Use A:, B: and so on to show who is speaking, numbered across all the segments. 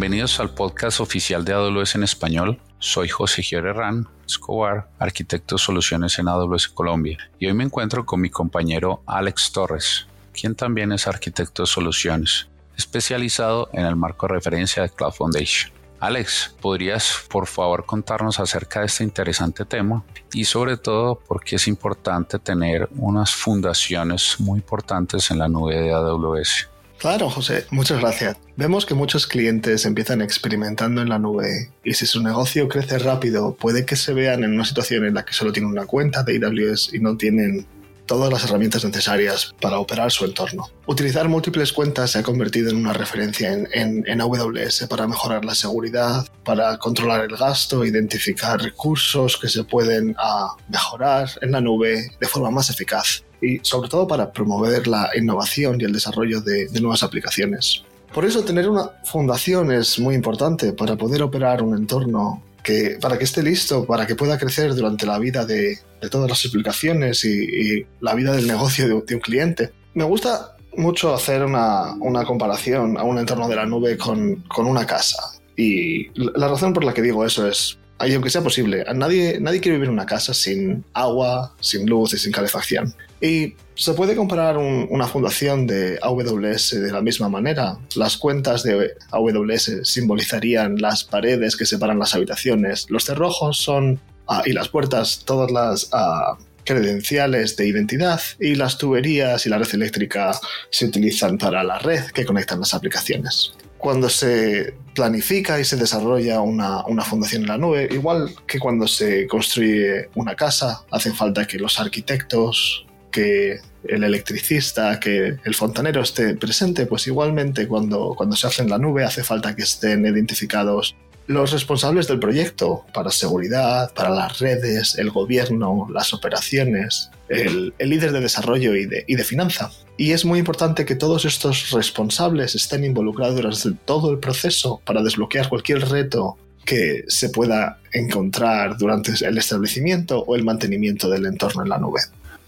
A: Bienvenidos al podcast oficial de AWS en español. Soy José Herrán Escobar, arquitecto de soluciones en AWS Colombia, y hoy me encuentro con mi compañero Alex Torres, quien también es arquitecto de soluciones, especializado en el marco de referencia de Cloud Foundation. Alex, ¿podrías por favor contarnos acerca de este interesante tema y sobre todo por qué es importante tener unas fundaciones muy importantes en la nube de AWS?
B: Claro, José, muchas gracias. Vemos que muchos clientes empiezan experimentando en la nube y si su negocio crece rápido, puede que se vean en una situación en la que solo tienen una cuenta de AWS y no tienen todas las herramientas necesarias para operar su entorno. Utilizar múltiples cuentas se ha convertido en una referencia en, AWS para mejorar la seguridad, para controlar el gasto, identificar recursos que se pueden ah, mejorar en la nube de forma más eficaz y sobre todo para promover la innovación y el desarrollo de, nuevas aplicaciones. Por eso tener una fundación es muy importante para poder operar un entorno que, para que esté listo, para que pueda crecer durante la vida de, todas las aplicaciones y, la vida del negocio de, un cliente. Me gusta mucho hacer una, comparación a un entorno de la nube con, con, una casa. Y la razón por la que digo eso es, aunque sea posible, nadie, nadie quiere vivir en una casa sin agua, sin luz y sin calefacción. Y se puede comparar una fundación de AWS de la misma manera. Las cuentas de AWS simbolizarían las paredes que separan las habitaciones. Los cerrojos son, ah, y las puertas, todas las ah, credenciales de identidad. Y las tuberías y la red eléctrica se utilizan para la red que conectan las aplicaciones cuando se planifica y se desarrolla una, una, fundación en la nube, igual que cuando se construye una casa, hace falta que los arquitectos, que el electricista, que el fontanero esté presente, pues igualmente cuando, cuando se hace en la nube hace falta que estén identificados los responsables del proyecto para seguridad, para las redes, el gobierno, las operaciones, el, líder de desarrollo y de, y de, finanza. Y es muy importante que todos estos responsables estén involucrados durante todo el proceso para desbloquear cualquier reto que se pueda encontrar durante el establecimiento o el mantenimiento del entorno en la nube.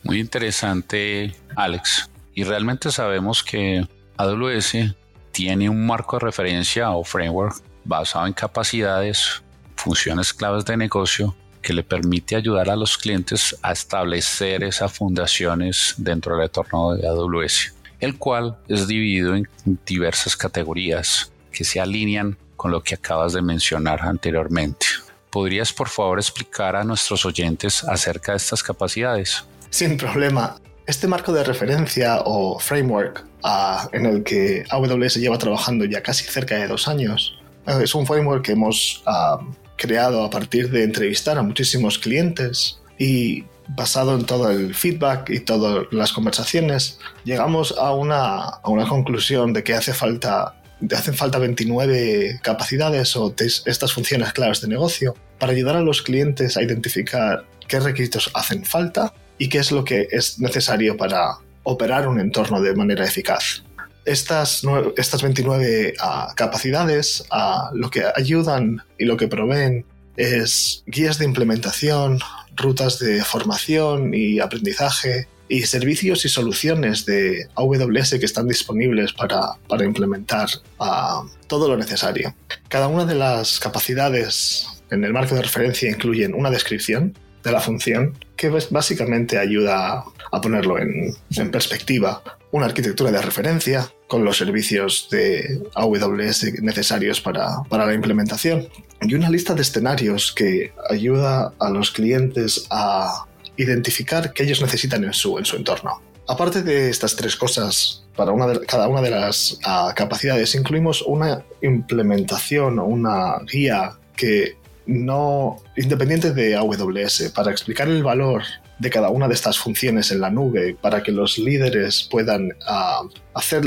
A: Muy interesante, Alex. Y realmente sabemos que AWS tiene un marco de referencia o framework basado en capacidades, funciones claves de negocio que le permite ayudar a los clientes a establecer esas fundaciones dentro del entorno de AWS, el cual es dividido en diversas categorías que se alinean con lo que acabas de mencionar anteriormente. ¿Podrías por favor explicar a nuestros oyentes acerca de estas capacidades?
B: Sin problema. Este marco de referencia o framework ah, en el que AWS lleva trabajando ya casi cerca de dos años eh, es un framework que hemos ah, creado a partir de entrevistar a muchísimos clientes y basado en todo el feedback y todas las conversaciones, llegamos a una, a una conclusión de que hace falta, hacen falta 29 capacidades o estas funciones claves de negocio para ayudar a los clientes a identificar qué requisitos hacen falta y qué es lo que es necesario para operar un entorno de manera eficaz. Estas, estas 29 ah, capacidades ah, lo que ayudan y lo que proveen es guías de implementación, rutas de formación y aprendizaje y servicios y soluciones de AWS que están disponibles para, implementar ah, todo lo necesario. Cada una de las capacidades en el marco de referencia incluyen una descripción de la función que básicamente ayuda a ponerlo en, perspectiva. Una arquitectura de referencia con los servicios de AWS necesarios para, para la implementación y una lista de escenarios que ayuda a los clientes a identificar qué ellos necesitan en su, en su entorno. Aparte de estas tres cosas, para una cada una de las ah, capacidades incluimos una implementación o una guía que no independiente de AWS para explicar el valor de cada una de estas funciones en la nube para que los líderes puedan ah, hacer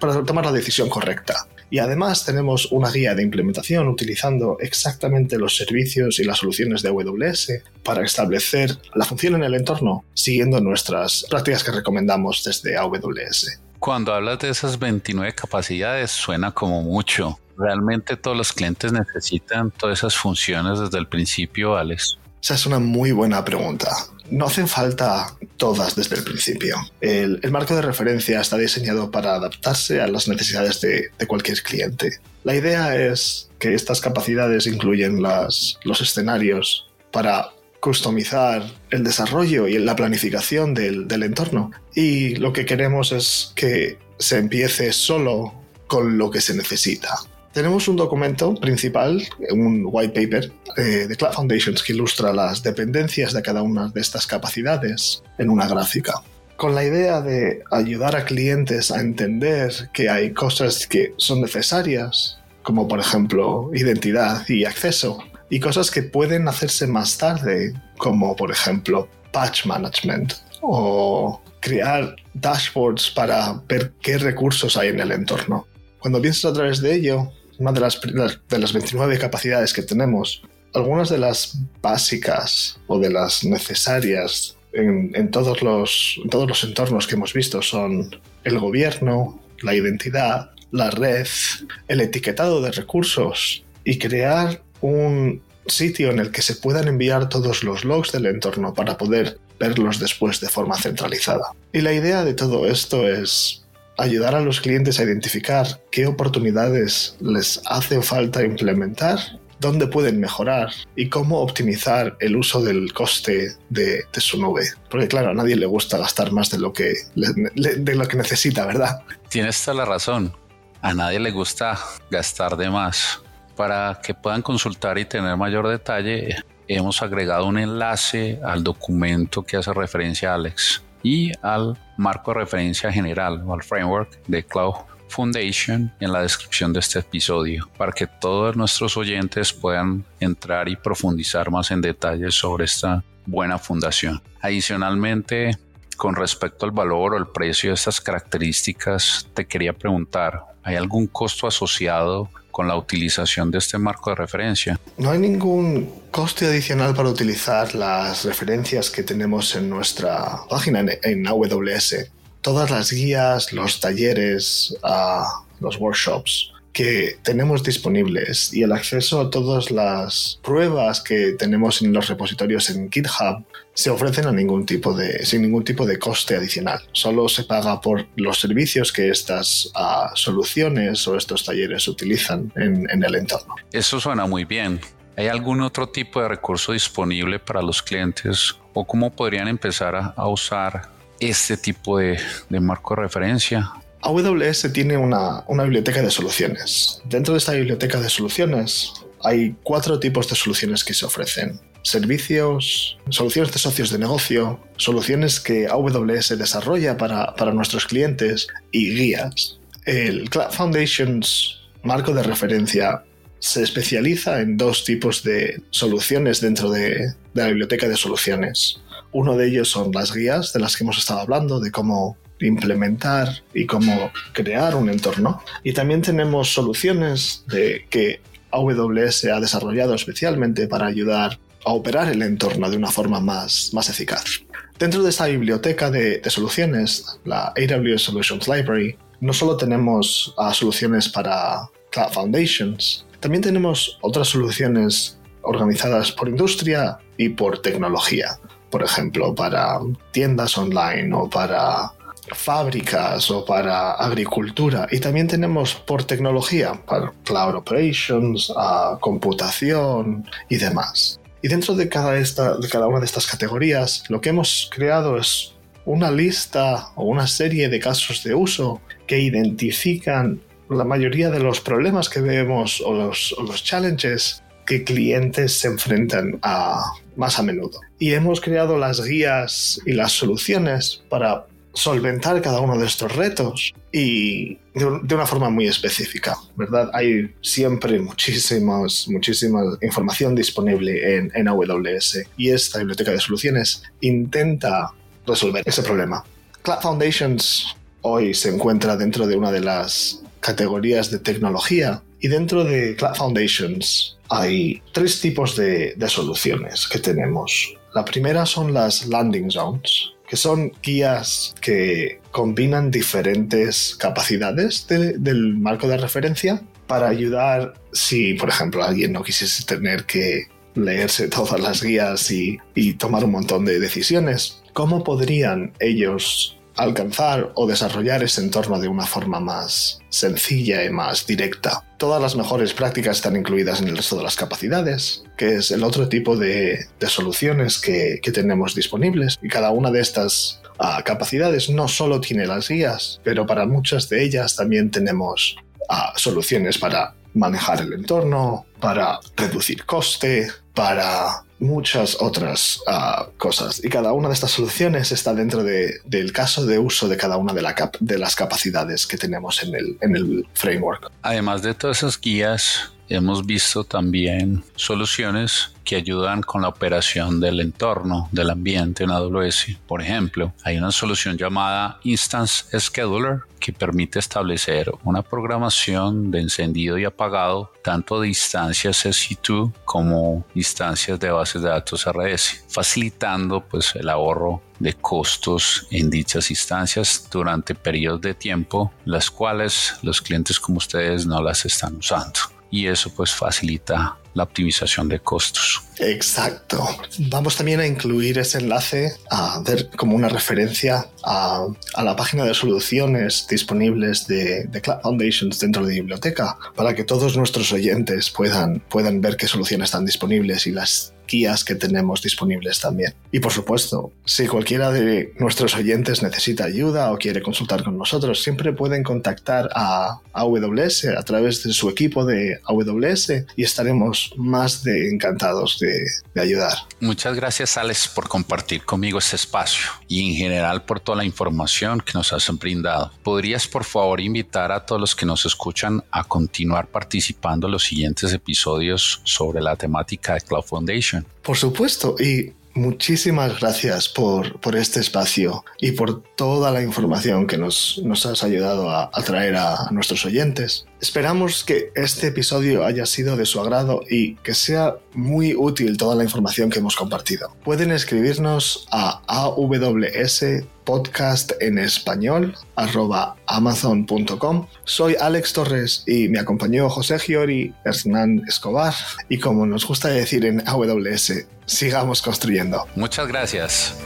B: para tomar la decisión correcta. Y además tenemos una guía de implementación utilizando exactamente los servicios y las soluciones de AWS para establecer la función en el entorno siguiendo nuestras prácticas que recomendamos desde AWS.
A: Cuando hablas de esas 29 capacidades suena como mucho. ¿Realmente todos los clientes necesitan todas esas funciones desde el principio, Alex?
B: Esa es una muy buena pregunta. no hacen falta todas desde el principio. El, marco de referencia está diseñado para adaptarse a las necesidades de, cualquier cliente. La idea es que estas capacidades incluyen los escenarios para customizar el desarrollo y la planificación del entorno. Y lo que queremos es que se empiece solo con lo que se necesita. Tenemos un documento principal, un white paper eh, de Cloud Foundations que ilustra las dependencias de cada una de estas capacidades en una gráfica, con la idea de ayudar a clientes a entender que hay cosas que son necesarias, como por ejemplo identidad y acceso, y cosas que pueden hacerse más tarde, como por ejemplo patch management o crear dashboards para ver qué recursos hay en el entorno. Cuando piensas a través de ello, una de las, de las 29 capacidades que tenemos, algunas de las básicas o de las necesarias en, todos los, todos los entornos que hemos visto son el gobierno, la identidad, la red, el etiquetado de recursos y crear un sitio en el que se puedan enviar todos los logs del entorno para poder verlos después de forma centralizada. Y la idea de todo esto es ayudar a los clientes a identificar qué oportunidades les hace falta implementar, dónde pueden mejorar y cómo optimizar el uso del coste de, su nube. Porque claro, a nadie le gusta gastar más de lo que, de lo que necesita, ¿verdad?
A: Tienes toda la razón. A nadie le gusta gastar de más. Para que puedan consultar y tener mayor detalle, hemos agregado un enlace al documento que hace referencia a Alex y al marco de referencia general o al framework de Cloud Foundation en la descripción de este episodio para que todos nuestros oyentes puedan entrar y profundizar más en detalles sobre esta buena fundación. Adicionalmente, con respecto al valor o el precio de estas características, te quería preguntar, ¿hay algún costo asociado con la utilización de este marco de referencia.
B: No hay ningún coste adicional para utilizar las referencias que tenemos en nuestra página en, AWS. Todas las guías, los talleres, ah, los workshops que tenemos disponibles y el acceso a todas las pruebas que tenemos en los repositorios en GitHub se ofrecen a ningún tipo de, sin ningún tipo de coste adicional. Solo se paga por los servicios que estas ah, soluciones o estos talleres utilizan en, el entorno.
A: Eso suena muy bien. ¿Hay algún otro tipo de recurso disponible para los clientes o cómo podrían empezar a, usar este tipo de, de marco de referencia?
B: AWS tiene una, biblioteca de soluciones. Dentro de esta biblioteca de soluciones hay cuatro tipos de soluciones que se ofrecen. Servicios, soluciones de socios de negocio, soluciones que AWS desarrolla para, nuestros clientes y guías. El Cloud Foundations marco de referencia se especializa en dos tipos de soluciones dentro de, de, la biblioteca de soluciones. Uno de ellos son las guías de las que hemos estado hablando, de cómo implementar y cómo crear un entorno. Y también tenemos soluciones que AWS ha desarrollado especialmente para ayudar a operar el entorno de una forma más, más eficaz. Dentro de esta biblioteca de, soluciones, la AWS Solutions Library, no solo tenemos ah, soluciones para Cloud Foundations, también tenemos otras soluciones organizadas por industria y por tecnología. Por ejemplo, para tiendas online o para fábricas o para agricultura. Y también tenemos por tecnología, para cloud operations, a computación y demás. Y dentro de cada, esta, de cada una de estas categorías, lo que hemos creado es una lista o una serie de casos de uso que identifican la mayoría de los problemas que vemos o los, o los challenges que clientes se enfrentan a más a menudo. Y hemos creado las guías y las soluciones para solventar cada uno de estos retos y de, una forma muy específica, ¿verdad? Hay siempre muchísimas, muchísima información disponible en, en AWS y esta biblioteca de soluciones intenta resolver ese problema. Cloud Foundations hoy se encuentra dentro de una de las categorías de tecnología y dentro de Cloud Foundations hay tres tipos de, de soluciones que tenemos. La primera son las landing zones, que son guías que combinan diferentes capacidades del marco de referencia para ayudar si, por ejemplo, alguien no quisiese tener que leerse todas las guías y, y tomar un montón de decisiones. ¿Cómo podrían ellos alcanzar o desarrollar ese entorno de una forma más sencilla y más directa. Todas las mejores prácticas están incluidas en el resto de las capacidades, que es el otro tipo de, soluciones que, tenemos disponibles. Y cada una de estas ah, capacidades no solo tiene las guías, pero para muchas de ellas también tenemos ah, soluciones para manejar el entorno, para reducir coste, para muchas otras ah, cosas. Y cada una de estas soluciones está dentro del caso de uso de cada una de, de las capacidades que tenemos en el, en el framework.
A: Además de todas esas guías, hemos visto también soluciones que ayudan con la operación del entorno, del ambiente en AWS. Por ejemplo, hay una solución llamada Instance Scheduler que permite establecer una programación de encendido y apagado tanto de instancias EC2 como instancias de bases de datos RS, facilitando pues el ahorro de costos en dichas instancias durante periodos de tiempo las cuales los clientes como ustedes no las están usando y eso pues facilita la optimización de costos.
B: Exacto. Vamos también a incluir ese enlace a ver como una referencia a, la página de soluciones disponibles de, Cloud Foundations dentro de biblioteca para que todos nuestros oyentes puedan, puedan ver qué soluciones están disponibles y las que tenemos disponibles también. Y por supuesto, si cualquiera de nuestros oyentes necesita ayuda o quiere consultar con nosotros, siempre pueden contactar a AWS a través de su equipo de AWS y estaremos más de encantados de, de ayudar.
A: Muchas gracias Alex por compartir conmigo este espacio y en general por toda la información que nos has brindado. ¿Podrías por favor invitar a todos los que nos escuchan a continuar participando en los siguientes episodios sobre la temática de Cloud Foundation?
B: Por supuesto, y muchísimas gracias por, este espacio y por toda la información que nos, has ayudado a, traer a, nuestros oyentes. Esperamos que este episodio haya sido de su agrado y que sea muy útil toda la información que hemos compartido. Pueden escribirnos a aws podcast en español arroba amazon.com. Soy Alex Torres y me acompañó José Giori, Hernán Escobar y como nos gusta decir en AWS, sigamos construyendo.
A: Muchas gracias.